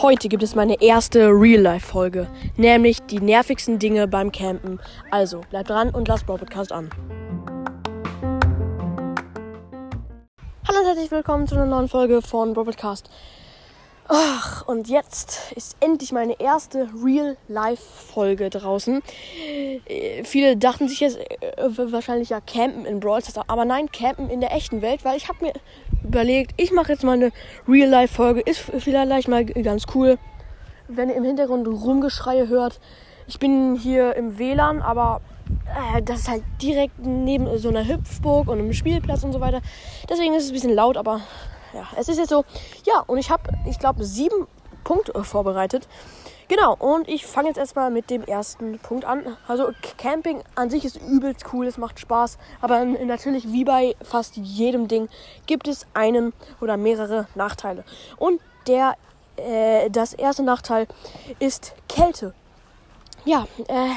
Heute gibt es meine erste Real-Life-Folge, nämlich die nervigsten Dinge beim Campen. Also bleibt dran und lasst Brawl Podcast an. Hallo und herzlich willkommen zu einer neuen Folge von Brawl Podcast. Ach, und jetzt ist endlich meine erste Real-Life-Folge draußen. Äh, viele dachten sich jetzt äh, wahrscheinlich ja campen in Brawl Stars, aber nein, campen in der echten Welt, weil ich habe mir überlegt, ich mache jetzt mal eine Real-Life-Folge. Ist vielleicht mal ganz cool, wenn ihr im Hintergrund Rumgeschreie hört. Ich bin hier im WLAN, aber äh, das ist halt direkt neben so einer Hüpfburg und einem Spielplatz und so weiter. Deswegen ist es ein bisschen laut, aber ja, es ist jetzt so. Ja, und ich habe, ich glaube, sieben Punkte vorbereitet. Genau, und ich fange jetzt erstmal mit dem ersten Punkt an. Also Camping an sich ist übelst cool, es macht Spaß, aber natürlich wie bei fast jedem Ding gibt es einen oder mehrere Nachteile. Und der, äh, das erste Nachteil ist Kälte. Ja, äh,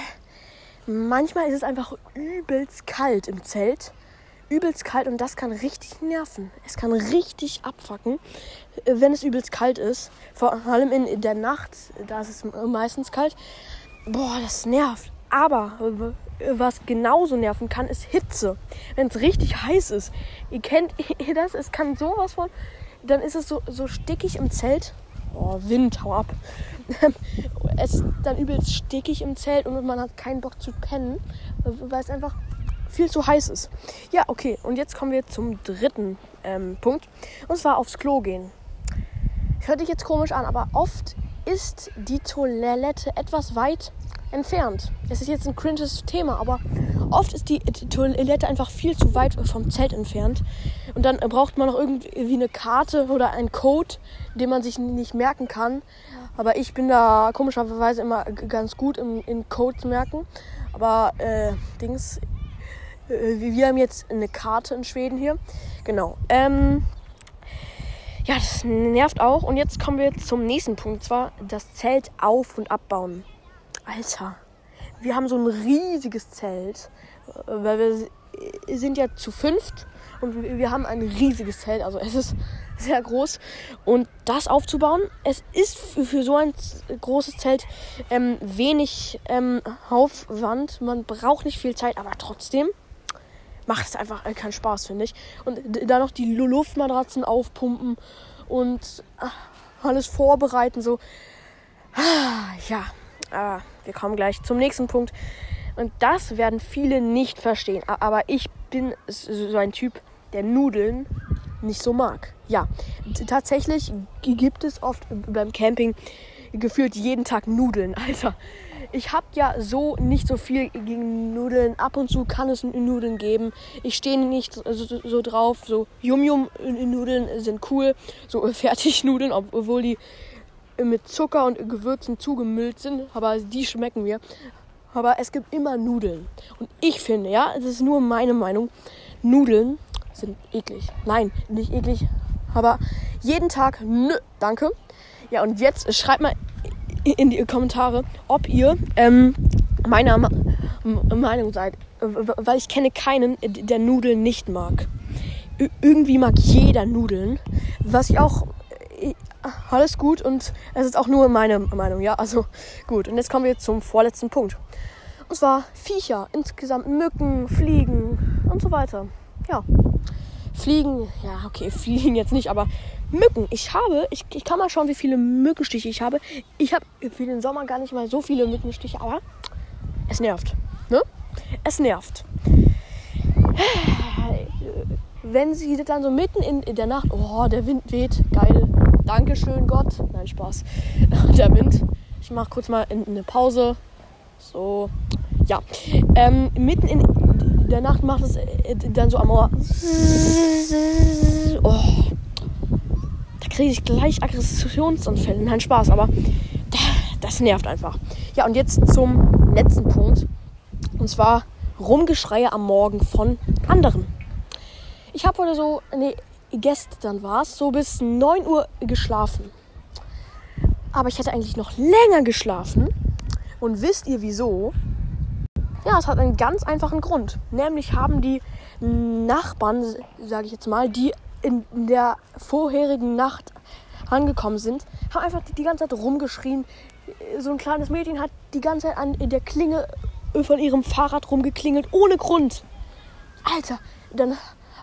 manchmal ist es einfach übelst kalt im Zelt übelst kalt und das kann richtig nerven. Es kann richtig abfacken, äh, wenn es übelst kalt ist. Vor allem in der Nacht, da ist es meistens kalt. Boah, das nervt. Aber was genauso nerven kann, ist Hitze. Wenn es richtig heiß ist. Ihr kennt ihr das? Es kann sowas von. Dann ist es so, so stickig im Zelt. Oh, Wind, hau ab. es ist dann übelst stickig im Zelt und man hat keinen Bock zu pennen, weil es einfach viel zu heiß ist. Ja, okay. Und jetzt kommen wir zum dritten ähm, Punkt. Und zwar aufs Klo gehen. Hört sich jetzt komisch an, aber oft ist die Toilette etwas weit entfernt. Es ist jetzt ein cringes Thema, aber oft ist die Toilette einfach viel zu weit vom Zelt entfernt. Und dann braucht man noch irgendwie eine Karte oder einen Code, den man sich nicht merken kann. Aber ich bin da komischerweise immer ganz gut im, in Codes merken. Aber äh, Dings, wir haben jetzt eine Karte in Schweden hier. Genau. Ähm, ja, das nervt auch. Und jetzt kommen wir zum nächsten Punkt. Zwar das Zelt auf- und abbauen. Alter, wir haben so ein riesiges Zelt. Äh, weil wir sind ja zu fünft. Und wir haben ein riesiges Zelt. Also es ist sehr groß. Und das aufzubauen, es ist für so ein großes Zelt ähm, wenig ähm, Aufwand. Man braucht nicht viel Zeit, aber trotzdem macht es einfach äh, keinen Spaß, finde ich. Und dann noch die Luftmatratzen aufpumpen und ach, alles vorbereiten, so. Ah, ja, aber wir kommen gleich zum nächsten Punkt. Und das werden viele nicht verstehen. Aber ich bin so ein Typ, der Nudeln nicht so mag. Ja, tatsächlich gibt es oft beim Camping gefühlt jeden Tag Nudeln, Alter ich habe ja so nicht so viel gegen Nudeln. Ab und zu kann es Nudeln geben. Ich stehe nicht so, so, drauf. So Yum-Yum-Nudeln sind cool. So Fertignudeln, obwohl die mit Zucker und Gewürzen zugemüllt sind. Aber die schmecken mir. Aber es gibt immer Nudeln. Und ich finde, ja, es ist nur meine Meinung, Nudeln sind eklig. Nein, nicht eklig. Aber jeden Tag, nö, danke. Ja, und jetzt schreibt mal in die Kommentare, ob ihr ähm, meiner Meinung seid. Weil ich kenne keinen, der Nudeln nicht mag. Ü irgendwie mag jeder Nudeln. Was ich auch. Äh, alles gut und es ist auch nur meine Meinung, ja. Also gut. Und jetzt kommen wir zum vorletzten Punkt. Und zwar Viecher, insgesamt Mücken, Fliegen und so weiter. Ja. Fliegen, ja, okay, Fliegen jetzt nicht, aber Mücken. Ich habe, ich, ich kann mal schauen, wie viele Mückenstiche ich habe. Ich habe für den Sommer gar nicht mal so viele Mückenstiche, aber es nervt. Ne? Es nervt. Wenn sie dann so mitten in, der Nacht, oh, der Wind weht, geil. Dankeschön, Gott. Nein, Spaß. Der Wind. Ich mache kurz mal eine Pause. So, ja. Ähm, mitten in der Nacht macht es äh, dann so am Ohr. Oh kriege ich gleich Aggressionsanfälle. Nein, Spaß, aber das nervt einfach. Ja, und jetzt zum letzten Punkt. Und zwar Rumgeschreie am Morgen von anderen. Ich habe heute so, nee, gestern war es, so bis 9 Uhr geschlafen. Aber ich hätte eigentlich noch länger geschlafen. Und wisst ihr wieso? Ja, es hat einen ganz einfachen Grund. Nämlich haben die Nachbarn, sage ich jetzt mal, die in der vorherigen Nacht angekommen sind, haben einfach die, ganze Zeit rumgeschrien. So ein kleines Mädchen hat die ganze Zeit an der Klinge von ihrem Fahrrad rumgeklingelt, ohne Grund. Alter, dann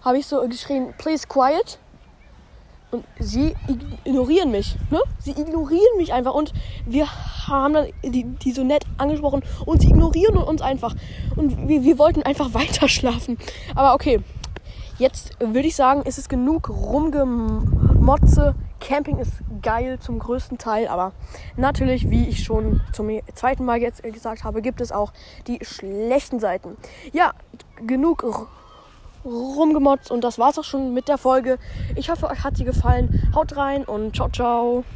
habe ich so geschrien, please quiet. Und sie ignorieren mich. Ne? Sie ignorieren mich einfach. Und wir haben dann die, die so nett angesprochen. Und sie ignorieren uns einfach. Und wir, wir wollten einfach weiter schlafen. Aber okay. Jetzt würde ich sagen, ist es genug rumgemotze. Camping ist geil zum größten Teil. Aber natürlich, wie ich schon zum zweiten Mal jetzt gesagt habe, gibt es auch die schlechten Seiten. Ja, genug rumgemotzt und das war's auch schon mit der Folge. Ich hoffe, euch hat sie gefallen. Haut rein und ciao, ciao.